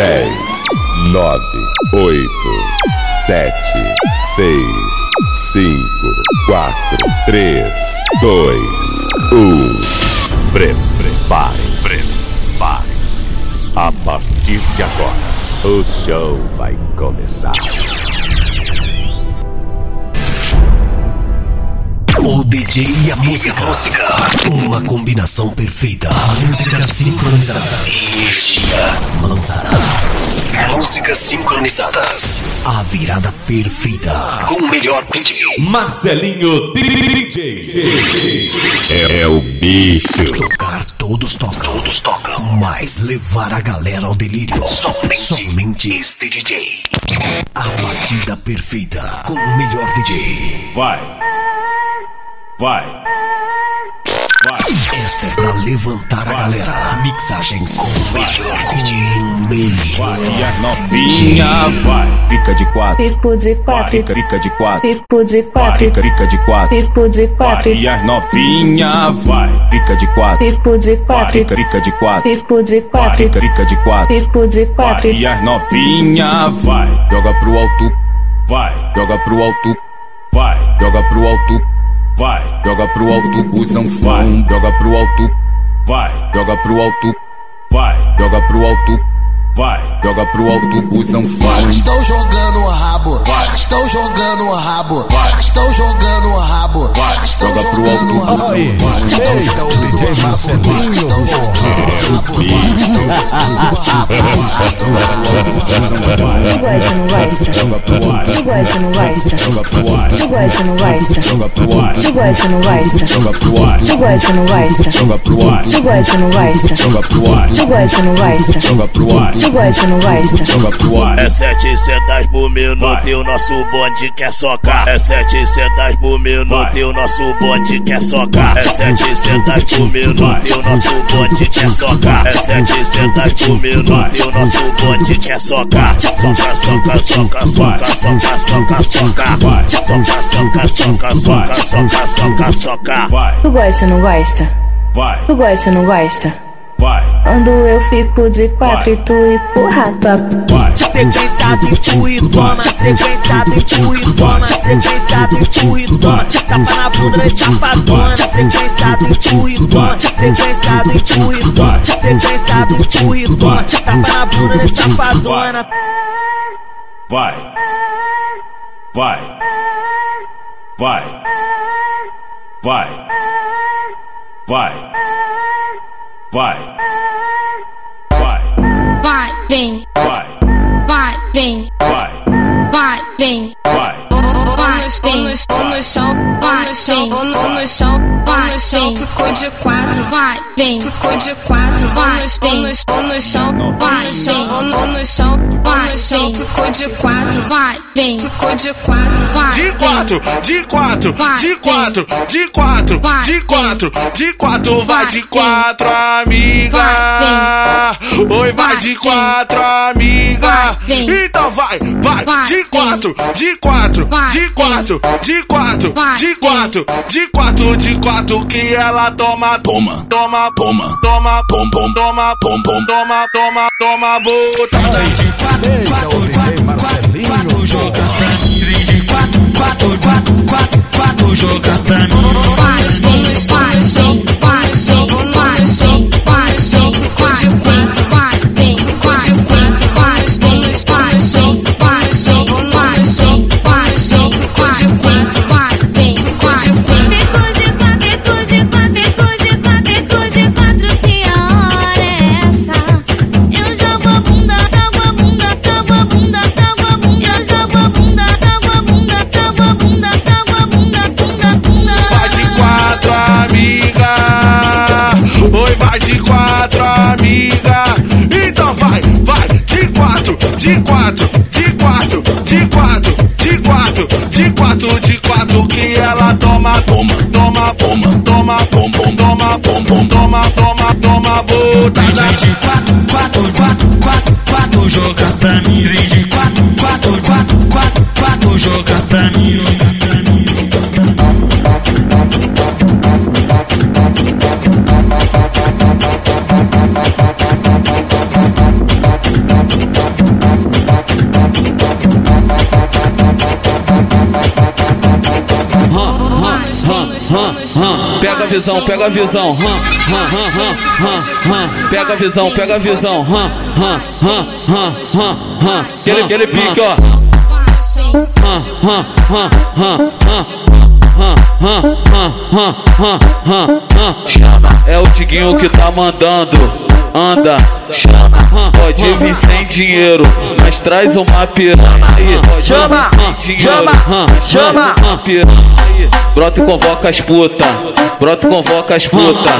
10, 9, 8, 7, 6, 5, 4, 3, 2, 1. Prepare-se, prepare-se. A partir de agora, o show vai começar. O DJ e a música. música. Uma combinação perfeita. Música sincronizada. Energia lançada. É Músicas sincronizadas. A virada perfeita. Com o melhor DJ. Marcelinho DJ. É, é o bicho. Tocar todos tocam. Todos tocam. Mas levar a galera ao delírio. Somente, somente este DJ. A batida perfeita. Com o melhor DJ. Vai. Vai! Vai! Esta é pra levantar Vai. a galera. Mixagens com o melhor DJ. Melhor Vai, a novinha. Vai! Pica de quatro. Pico de quatro. Vai, pica de quatro. Pico de quatro. Vai, pica de quatro. Pico de quatro. e a novinha. Vai! Pica de quatro. Pico de quatro. Vai, pica de quatro. Pico de quatro. Vai, pica de quatro. Pico de quatro. Vai, a novinha. Vai! Joga pro alto. Vai! Joga pro alto. Vai! Joga pro alto vai, joga pro alto, busão, vai, joga pro alto, vai, joga pro alto, vai, joga pro alto. Vai, joga pro alto busão, vai. Elas estão jogando o rabo, vai. Elas estão jogando o rabo, vai. Elas estão jogando o rabo, vai. Elas estão jogando o rabo, vai. vai, estão jogando o rabo, vai. Elas estão jogando o rabo, vai. Tu gosta, não gosta? É sete centas por minuto e o nosso bonde quer socar. É sete centas por minuto e o nosso bonde quer socar. É sete centas por minuto e o nosso bonde quer socar. É sete centas por minuto e o nosso bonde quer socar. Soca, soca, soca, soca, soca, soca, soca. Soca, soca, soca, soca, soca, soca, soca. Tu gosta, não gosta? Vai. Tu gosta, não gosta? Vai. Quando eu fico de quatro e tu empurra tua Vai. sabe e tu e toma, sequenciado e tu e toma, sequenciado e tu e toma, tapa na bunda e chapadona, sequenciado e tu e toma, sequenciado e tu e toma, sequenciado e tu e toma, tapa na bunda e chapadona. Vai. Vai. Vai. Vai. Vai. Vai vai, vai, vai, vem, vai, vai, vem, vai, vai, vem, vai, vai, vem, no chão, vai, no chão, no chão, vai, no chão, ficou de quatro, vai vem. Ficou de quatro, vai, vamos, vamos, no chão, vai, no chão, no chão, vai, no chão. Ficou de quatro, vai, vem. Ficou de quatro, vai, de quatro, de quatro, de quatro, de quatro, de quatro, de quatro, vai de quatro, amiga. Oi, vai de quatro, amiga. Então vai, vai, de quatro, de quatro, de quatro, de quatro, de quatro, de quatro, de quatro que ela toma, toma, toma toma, toma, toma, pom, pom, toma, pom, pom, toma, toma, toma, bota. 24, 4, 4, 4, 4, joga pra mim. 24, 4, 4, 4, 4, joga pra mim. Vai, vai, vai. Visão, pega a visão. Hum, hum, hum, hum, hum, hum. Pega a visão, pega a visão. Hum, hum, hum, hum, hum, hum. Aquele, aquele pique, ó. Hum, hum, hum, hum, hum, hum. Chama, é o Tiguinho que tá mandando. Anda, chama, pode vir sem dinheiro, mas traz uma piranha aí. Chama, chama, chama. Brota e convoca as puta, brota e convoca as puta.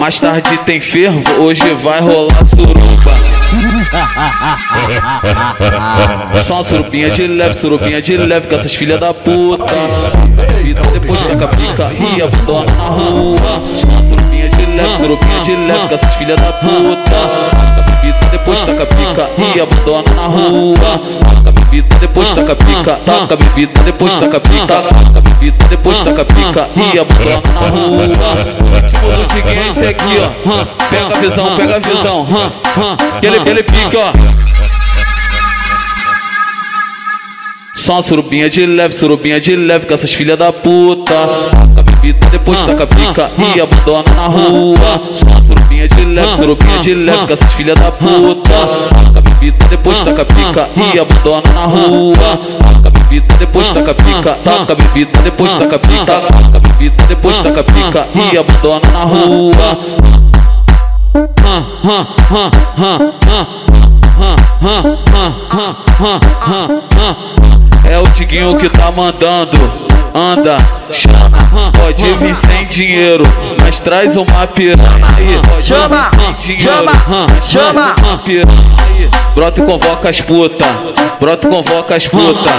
Mais tarde tem fervo, hoje vai rolar suruba. Só uma surubinha de leve, surubinha de leve com essas filhas da puta. Vida depois taca pica e abandona na rua. Só uma surubinha leve, surubinha de leve com essas filhas da puta. Taca bebida depois taca pica e abandona na rua. Taca bebida depois taca pica, taca bebida depois taca pica, taca bebida depois taca pica e abandona na rua. O ritmo do Tiguinho é esse aqui, ó. Pega a visão, pega a visão. Ele, ele pica, ó. Só uma surubinha de leve, surubinha de leve com essas filhas da puta. Taca bebida, depois taca pica e abandona na rua. Só surubinha de leve, surubinha de leve com essas filhas da puta. Taca bebida, depois taca pica e abandona na rua. Taca bebida, depois taca pica, taca bebida, depois taca pica, taca bebida, depois taca pica e abandona na rua. É o Tiguinho que tá mandando. Anda, chama, pode vir sem dinheiro, mas traz uma piranha aí. Chama, chama, chama, uma piranha aí. Brota e convoca as puta, brota e convoca as puta.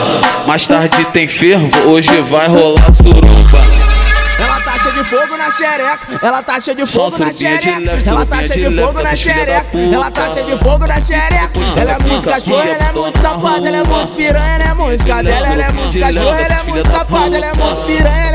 Mais tarde tem fervo, hoje vai rolar suruba. Ela cheia de fogo na xereca, ela tá cheia de fogo na xereca, ela tá cheia de fogo na xereca, ela tá cheia de fogo na xereca. Ela é muito cachorra, ela é muito safada, ela é muito piranha, ela é muito cadela, ela é muito cachorra, ela é muito safada, ela é muito piranha,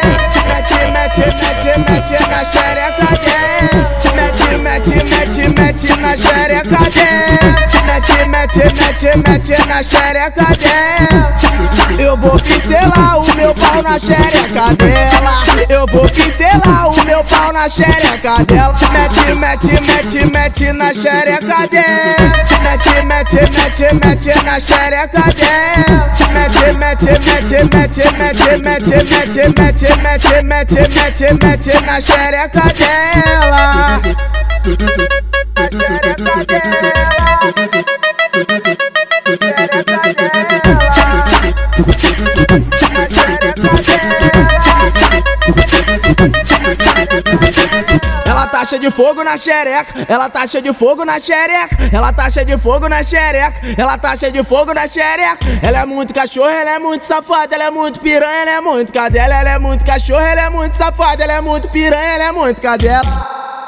Mete, mete, mete, mete na xereca dela. Mete, mete, mete, mete na xereca dela. Mete, mete, mete, mete na xereca dela. Eu vou pincelar o meu pau na xereca dela. Eu vou pincelar na xereca dela. Mete, mete, mete, mete na xereca dela. Mete, mete, mete, mete na xereca dela. Mete, mete, mete, mete, mete, mete, mete, mete, mete, mete, mete, mete na xereca dela. Ela tá cheia de fogo na xereca, ela tá cheia de fogo na xereca, ela tá cheia de fogo na xereca, ela tá cheia de fogo na xereca. Ela é muito cachorra, ela é muito safada, ela é muito piranha, ela é muito cadela, ela é muito cachorra, ela é muito safada, ela é muito piranha, ela é muito cadela.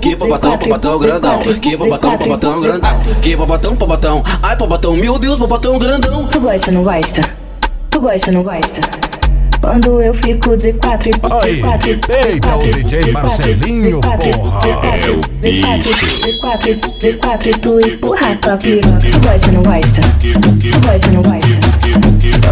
Que bobatão, bobatão grandão, que bobatão, bobatão grandão, que bobatão, bobatão, ai bobatão, meu Deus, bobatão grandão. Tu gosta, não gosta? Tu gosta, não gosta? Quando eu fico de quatro e quatro de quatro Eita, o DJ Marcelinho, porra. É o bicho. De quatro de quatro e tu empurra tua piroca. Tu gosta, não gosta? Tu gosta, não gosta?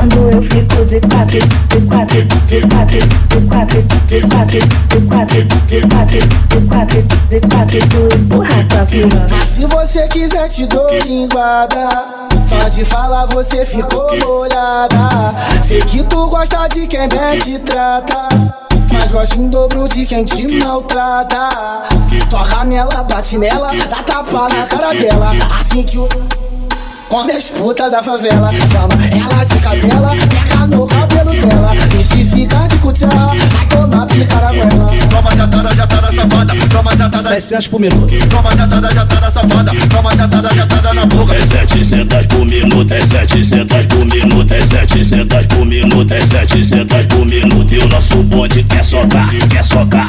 Quando eu fico de quatro de quatro de quatro de quatro de quatro de quatro de quatro de quatro de quatro e tu empurra tua se você quiser te dou linguada Só de falar você ficou molhada Sei que tu gosta de quem bem te trata Mas gosta em dobro de quem te maltrata Toca nela, bate nela, dá tapa na cara dela Assim que o... Quando as putas da favela chama ela de cadela, pega no cabelo dela. E se ficar de cutela, vai tomar picara goela. Toma jatada, jatada safada. Toma jatada. 700 por minuto. Toma jatada, jatada safada. Toma jatada, jatada na boca. É 700 por minuto, é 700 por minuto, é 700 por minuto, é 700 por minuto. E o nosso bonde quer socar, quer socar,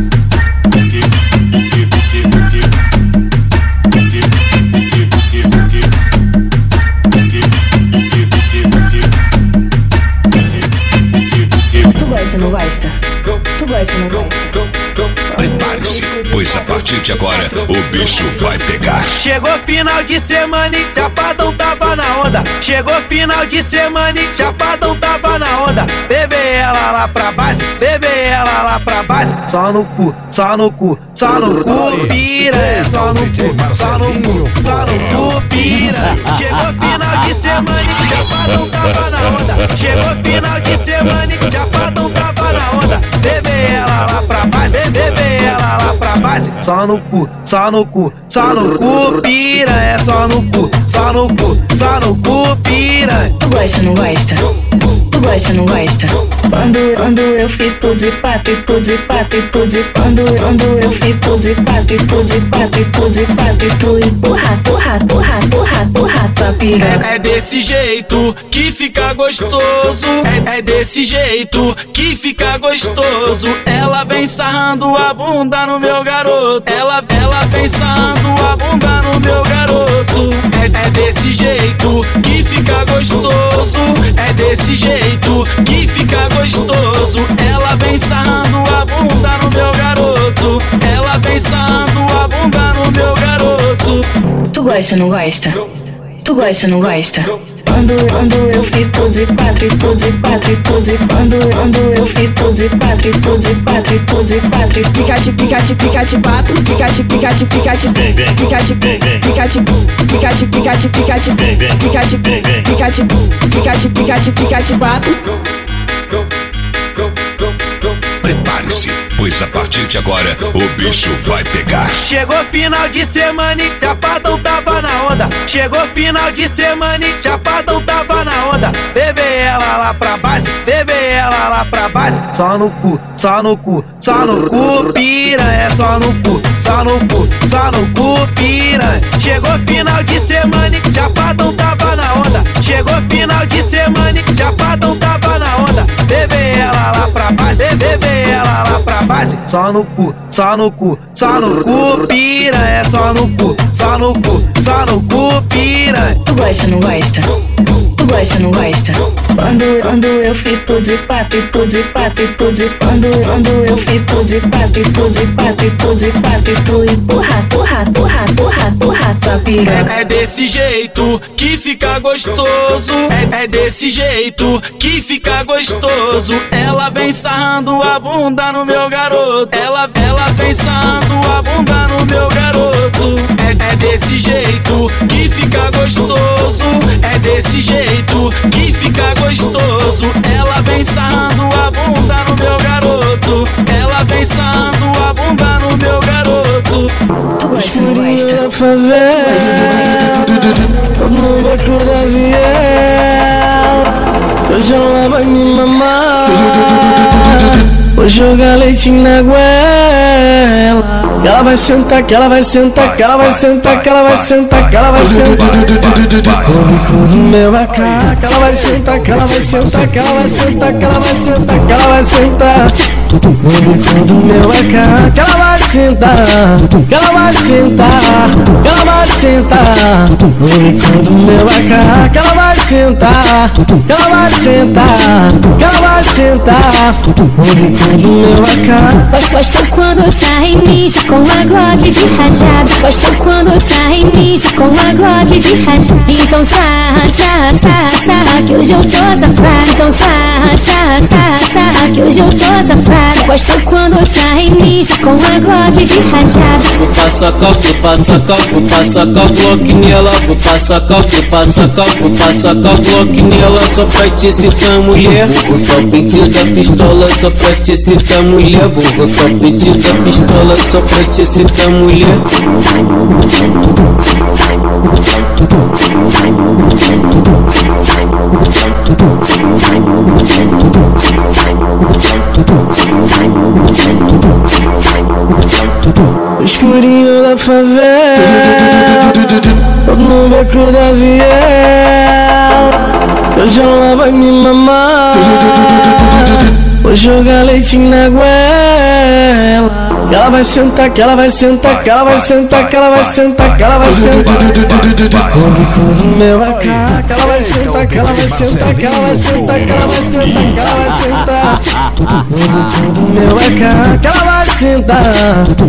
es pois a partir de agora o bicho vai pegar. Chegou final de semana e Chapadão tava na onda. Chegou final de semana e Chapadão tava na onda. Bebê ela lá pra base, bebê ela lá pra base. Só no cu, só no cu, só no cu, pira. Só no cu, só no cu, só no cu, pira. Chegou final de semana e Chapadão tava na onda. Chegou final de semana e Chapadão tava na onda. Bebê ela lá pra ela lá pra base. Só no cu, só no cu, só no cu, pira. É só no cu, só no cu, só no cu, pira. Tu gosta, não gosta? Gosta, não gosta? Quando, quando eu fico de quatro, fico de quatro, fico de quando, quando eu fico de quatro, fico de quatro, fico de quatro, e tu empurra, empurra, empurra, empurra, empurra tua piroca. É, é desse jeito que fica gostoso. É, é desse jeito que fica gostoso. Ela vem sarrando a bunda no meu garoto. Ela, ela vem sarrando a bunda no meu garoto. É, é desse jeito que fica gostoso. É desse jeito que fica gostoso. Ela vem sarrando a bunda no meu garoto. Ela vem sarrando a bunda no meu garoto. Tu gosta, não gosta? Tu gosta, não gosta? Quando, quando eu fico de quatro, fico de quatro, fico de quando, quando eu fico de quatro, fico de quatro, fico de quatro, Pica de pica de pica de quatro, pica de pica de pica de pica de pica de pica de pica de pica de pica de pica de pica de pica de pica de quatro. Prepare-se, pois a partir de agora o bicho vai pegar. Chegou final de semana e Chapadão tava na onda. Chegou final de semana e Chapadão tava na onda. Bebê ela lá pra base, bebê ela lá pra base. Só no cu, só no cu, só no cu, pira. É só no cu, só no cu, só no cu, pira. Chegou final de semana e Chapadão tava na onda. Chegou final de semana e Chapadão tava na onda. Bebê ela lá pra base, bebê ela lá pra base. Só no cu, só no cu, só no cu, pira. É só no cu, só no cu, só no cu, pira. Tu gosta, não gosta? Gosta, não gosta? Quando, quando eu fico de quatro, fico de quatro, fico de quando, quando eu fico de quatro, fico de quatro, fico de quatro, e tu empurra, empurra, empurra, empurra, empurra tua piroca. É, é desse jeito que fica gostoso. É, é desse jeito que fica gostoso. Ela vem sarrando a bunda no meu garoto. Ela, vem sarrando a bunda no meu garoto. É, é desse jeito que fica gostoso. É desse jeito que fica gostoso. Ela vem sarrando a bunda no meu garoto. Ela vem sarrando a bunda no meu garoto. Tu gosta, não gosta? Na favela, no beco da viela, hoje ela vai me mamar. Vou jogar leitinho na goela. Que ela vai sentar, que ela vai sentar, que ela vai sentar, que ela vai sentar, que ela vai sentar. O bico do meu AK, que ela vai sentar, que ela vai sentar, que ela vai sentar, que ela vai sentar, que ela vai sentar. O bico do meu AK, que ela vai sentar, que ela vai sentar, que ela vai sentar. O bico do meu AK, que ela vai sentar, que ela vai sentar, que ela vai sentar. Do meu AK. Gosto quando sai em mim com a Glock de rajada. Gosto quando sai em mim com a Glock de rajada. Então sarra, sarra, sarra, sarra, que hoje eu tô safada. Então sarra, sarra, sarra, sarra, que hoje eu tô safada. Gosto quando sai em mim com a Glock de rajada. Vou passar copo, passa copo, passa copo, Glock nela. Vou passar copo, passa copo, passa copo, Glock nela. Só pra te excitar mulher. Vou só pedir da pistola, só pra te excitar mulher. Vou só pedir da pistola, só pra te excitar mulher. Vou jogar leitinho na goela Que ela vai sentar, que ela vai sentar, que ela vai sentar, que ela vai sentar, que ela vai sentar O bico do meu AK Que ela vai sentar, que ela vai sentar, que ela vai sentar, que ela vai sentar, que ela vai sentar O bico do meu AK Que ela vai sentar,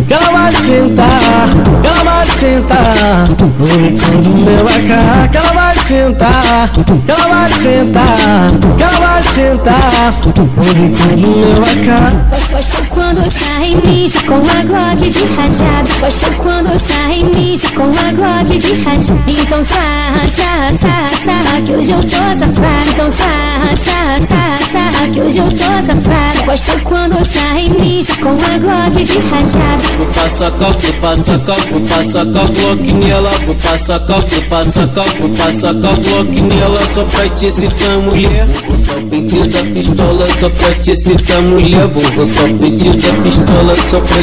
que ela vai sentar, que ela vai sentar O bico do meu AK Que ela vai sentar, que ela vai sentar, que ela vai sentar O bico do meu AK Gosto quando sai em mim com a Glock de rajada. Gosto quando sai em com a Glock de rajada. Então sarra, sarra, sarra, sarra, que hoje eu tô safada. Então sarra, sarra, sarra, sarra, que hoje eu tô safada. Gosto quando sai em com a Glock de rajada. Vou passar copo, passa copo, passa Glock nela. Vou passar copo, passa copo, passa Glock nela. Só pra te excitar mulher. Vou só pedir da pistola, só pra te excitar mulher. Vou só pedir da pistola, só pra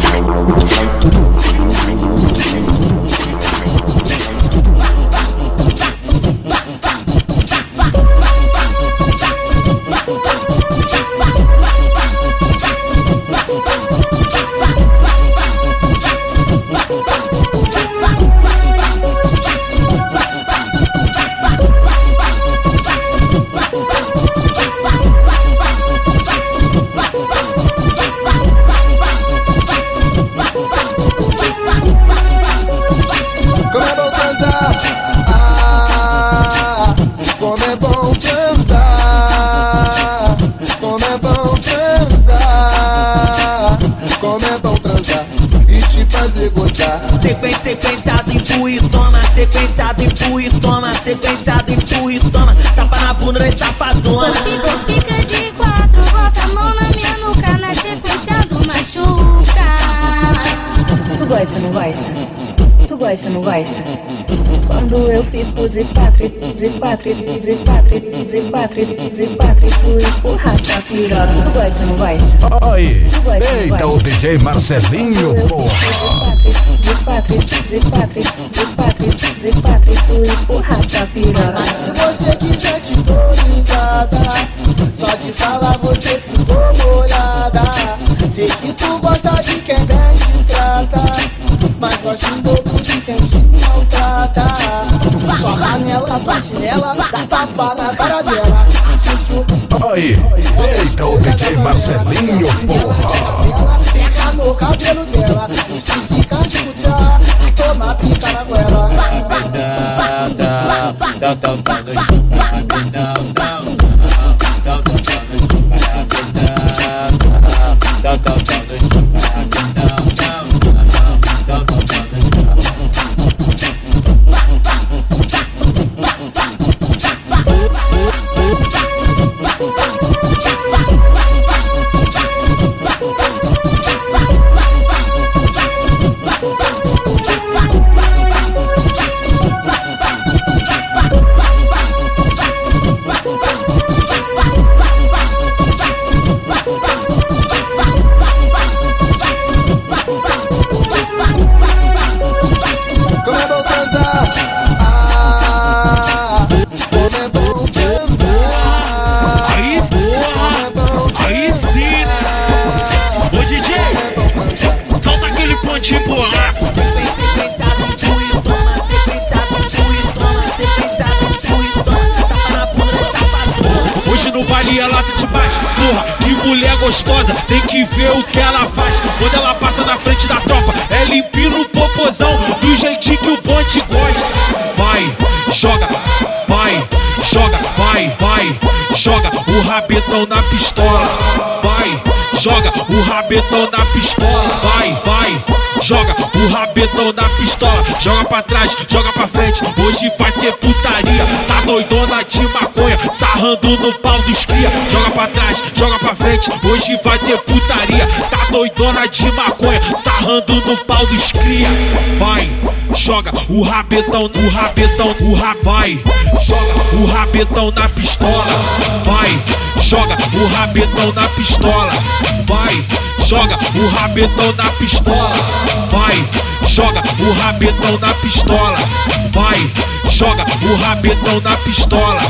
Sequenciado, empurra e toma. Sequenciado, empurra e toma. Tapa na bunda desse safadona. Fica, fica de quatro, bota a mão na minha nuca, na sequência do machuca. Tu gosta, não gosta? Tu gosta, não gosta? Quando eu fico de quatro, de quatro, de quatro, de quatro, de quatro, tu empurra tua piroca. Tu gosta, não gosta? Tu gosta, eita, o? DJ Marcelinho, porra. De quatro, de quatro, de quatro, de quatro, tu empurra tua piroca. Se você quiser te dou Só de falar você ficou molhada Sei que tu gosta de quem bem te trata Mas gosta em dobro de quem te maltrata Joga nela, bate nela, dá tapa na cara dela Assim que o Aí, eita, o DJ Marcelinho, porra. pega no cabelo dela E se fica de Thank mulher gostosa, tem que ver o que ela faz. Quando ela passa na frente da tropa, é limpinho no popozão, do jeitinho que o bonde gosta. Vai, joga, vai, joga, vai, vai, joga o rabetão na pistola. Vai, joga o rabetão na pistola. Vai, vai, joga o rabetão na pistola. Joga pra trás, joga pra frente. Hoje vai ter putaria. Tá doidona de maconha, sarrando no pau dos cria. Joga pra trás, joga pra frente. Hoje vai ter putaria. Tá doidona de maconha, sarrando no pau dos cria. Vai, joga o rabetão, o rabetão, o rabai. Joga o rabetão na pistola. Vai, joga o rabetão na pistola. Vai, joga o rabetão na pistola. Vai, joga o rabetão na pistola. Vai, joga o rabetão na pistola.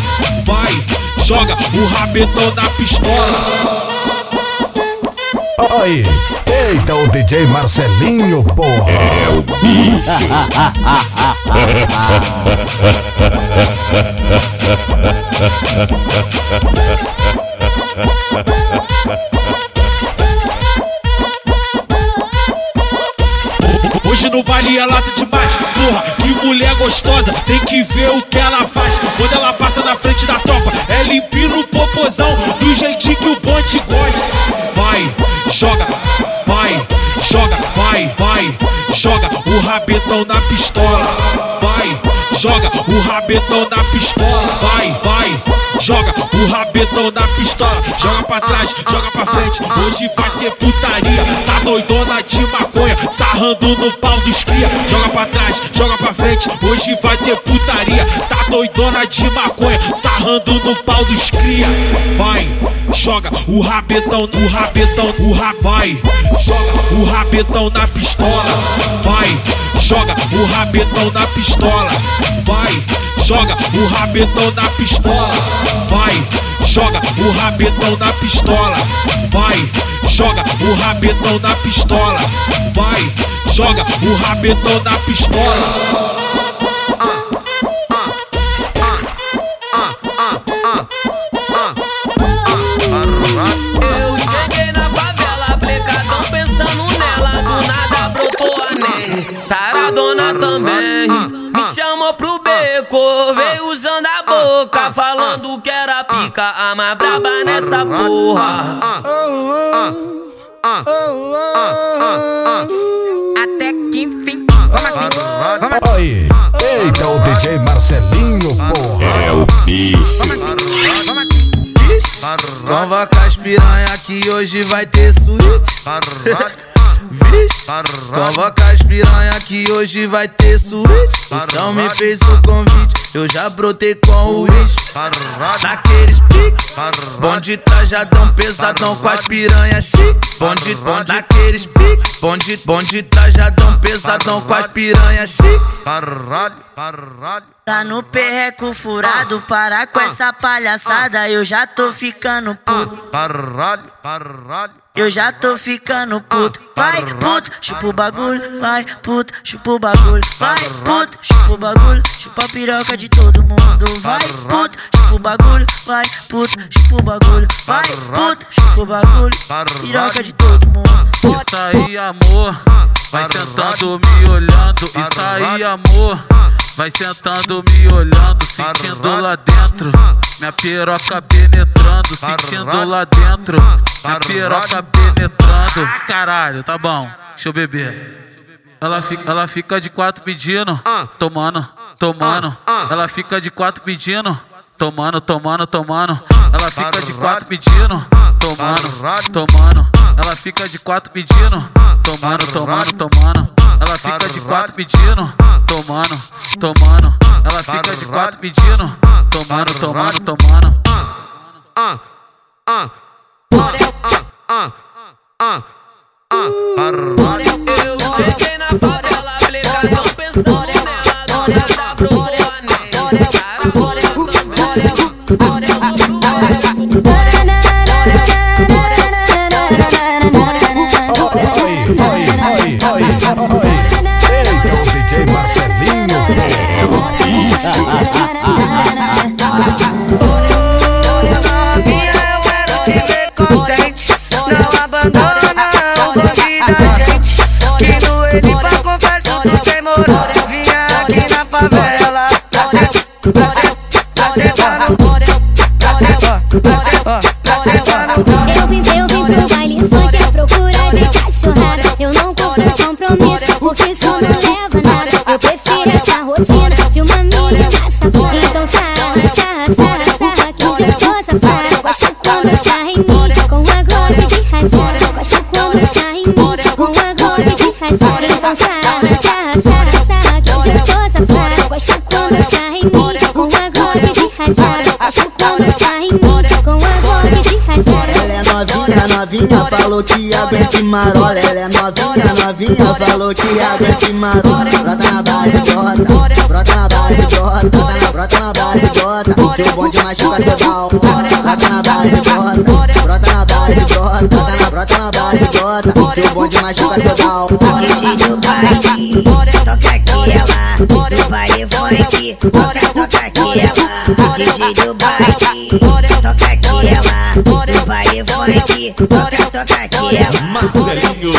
Vai, joga o rabetão na pistola. Aí, eita o DJ Marcelinho, porra. É o Hoje no baile ela tá demais. Porra, que mulher gostosa, tem que ver o que ela faz. Quando ela passa na frente da tropa, é limpinho no popozão, do jeitinho que o bonde gosta. Vai, joga, vai, joga, vai, vai, joga o rabetão na pistola. Vai, joga o rabetão na pistola. Vai, vai, joga o rabetão na pistola. Joga pra trás, joga pra frente. Hoje vai ter putaria. Tá doidona de maconha, sarrando no pau dos cria. Joga pra trás, joga pra frente. Hoje vai ter putaria. Tá doidona de maconha, sarrando no pau dos cria. Vai, joga o rabetão, o rabetão, o rabai. Joga o rabetão na pistola. Vai, joga o rabetão na pistola. Vai, joga o rabetão na pistola. Vai, joga o rabetão na pistola. Vai, joga o rabetão na pistola. Vai, joga o rabetão na pistola. Pica, a mais braba nessa porra. Até que enfim. Aí, eita o DJ Marcelinho, porra. É o bicho. Convoca as piranha que hoje vai ter suíte. Vixe, convoca as piranha que hoje vai ter suíte. O São me fez o convite, eu já brotei com o Wish. Daqueles pique, bonde trajadão pesadão com as piranha chique. Bonde, bonde, daqueles pique, bonde, bonde trajadão pesadão com as piranha chique. Caralho, caralho. Tá no perreco furado, para com essa palhaçada, eu já tô ficando puto. Caralho, caralho. Eu já tô ficando puto. Vai, puto, chupa o bagulho. Vai, puto, chupa o bagulho. Vai, puto, chupa o bagulho. Chupa a piroca de todo mundo. Vai, puto, chupa o bagulho. Vai, puto, chupa o bagulho. Vai, puto, chupa o bagulho. Piroca de todo mundo. Isso aí, amor, vai sentando me olhando. Isso aí, amor, vai sentando me olhando, sentindo lá dentro. Minha piroca penetrando, sentindo lá dentro. Minha piroca penetrando. Caralho, tá bom, deixa eu beber. Ela fica, ela fica de quatro pedindo, tomando, tomando. Ela fica de quatro pedindo, tomando, tomando, tomando. Ela fica de quatro pedindo, tomando, tomando. Ela fica de quatro pedindo, tomando, tomando, tomando. Ela fica de quatro pedindo, tomando, tomando. Ela fica de quatro pedindo, tomando, tomando, tomando. Eu cheguei na favela, plecadão pensando nela. Do nada brotou a Ney, taradona Eita o DJ Marcelinho, é o bicho. Novinha, Eu vim, eu vim pro baile funk à procura de cachorrada. Eu não curto compromisso, porque isso não leva nada. Eu prefiro essa rotina de uma menina safada. Então sarra, sarra, sarra, sarra, que eu tô safada. Gosto quando sarra em mim, com a glock de. Ela é novinha, novinha, falou que aguenta marola. Ela é novinha, novinha, falou que aguenta marola. Brota na base, brota, brota na base, brota, brota na, base, brota. O bonde machuca toda hora. Brota na base, brota, brota na base, brota, brota na, base, brota. O bonde machuca toda hora. DJ do baile, toca aqui ela, do baile funk, toca, toca aqui ela. DJ do baile, toca aqui ela, do baile funk, toca, toca aqui ela. Marcelinho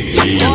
Novinha,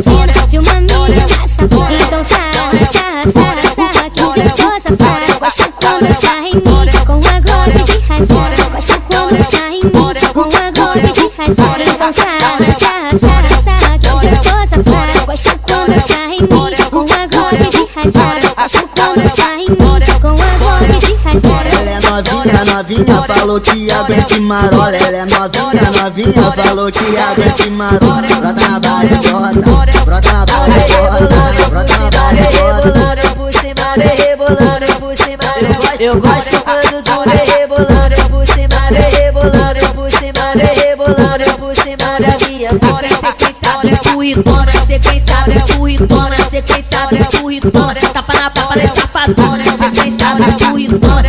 essa novinha, novinha, falou que aguenta marola. Ela é novinha, novinha, falou que aguenta marola. Brota na base, brota, brota na base, brota, brota na base, brota. rebolando por cima, vem rebolando por cima. Eu gosto, eu quando tu vem rebolando por cima, vem rebolando por cima, vem rebolando por cima da minha Toma sequência do curritona, sequência do curritona, sequência do curritona, tapa na papa de safadona, sequência do curritona,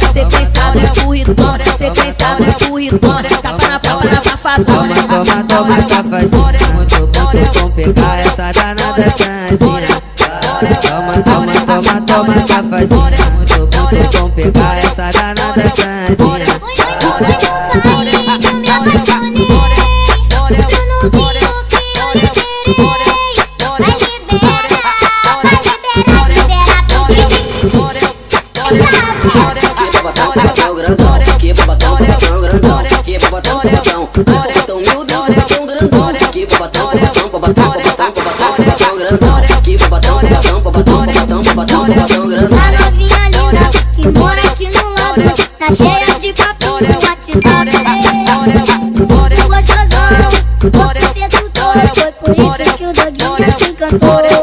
sequência do curritona, sequência do curritona, tapa na papa da safadona. Toma, toma, safadinha Muito, muito bom pegar essa danada chanzinha Toma, toma, toma, toma, safadinha Muito, bom pegar essa danada chanzinha Tu não viu que eu A novinha linda que mora aqui no lado Tá cheia de papo WhatsApp Muito gostosão, muito sedutor Foi por isso que o doguinho se encantou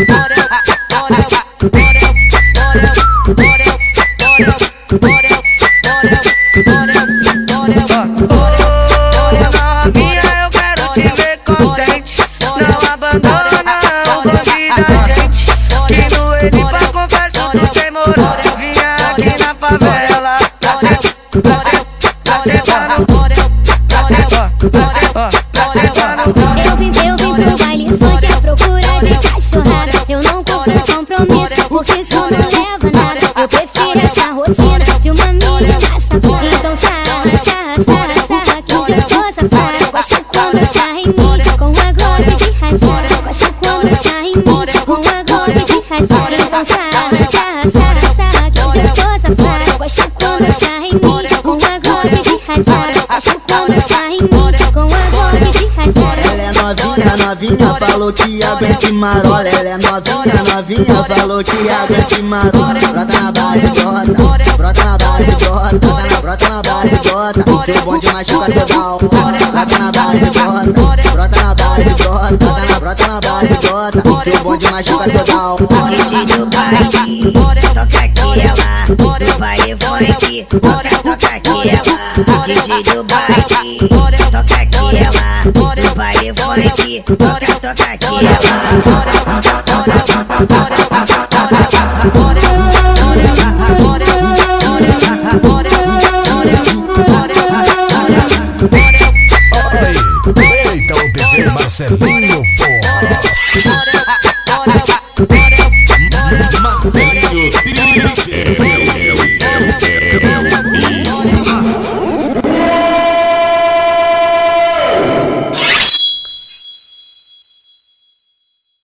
Então sarra, sarra, que eu tô safada. Sai em com a glock de rajada. Gosto quando sai em com a glock de rajada. Ela é novinha, novinha, falou que aguente marola. Ela é novinha, novinha, falou que aguente marola. Brota na base, brota, brota na base, brota, brota na base, brota. O bonde machuca toda hora. Brota na base, brota, brota na base, brota, brota na base, bota Porque o bonde machuca total Bonde do baile, toca aqui ela. Do baile funk, toca, toca aqui ela. Bonde do baile, toca aqui ela. Do baile funk, toca, toca aqui ela. Eita, Dubai, DJ Marcelinho.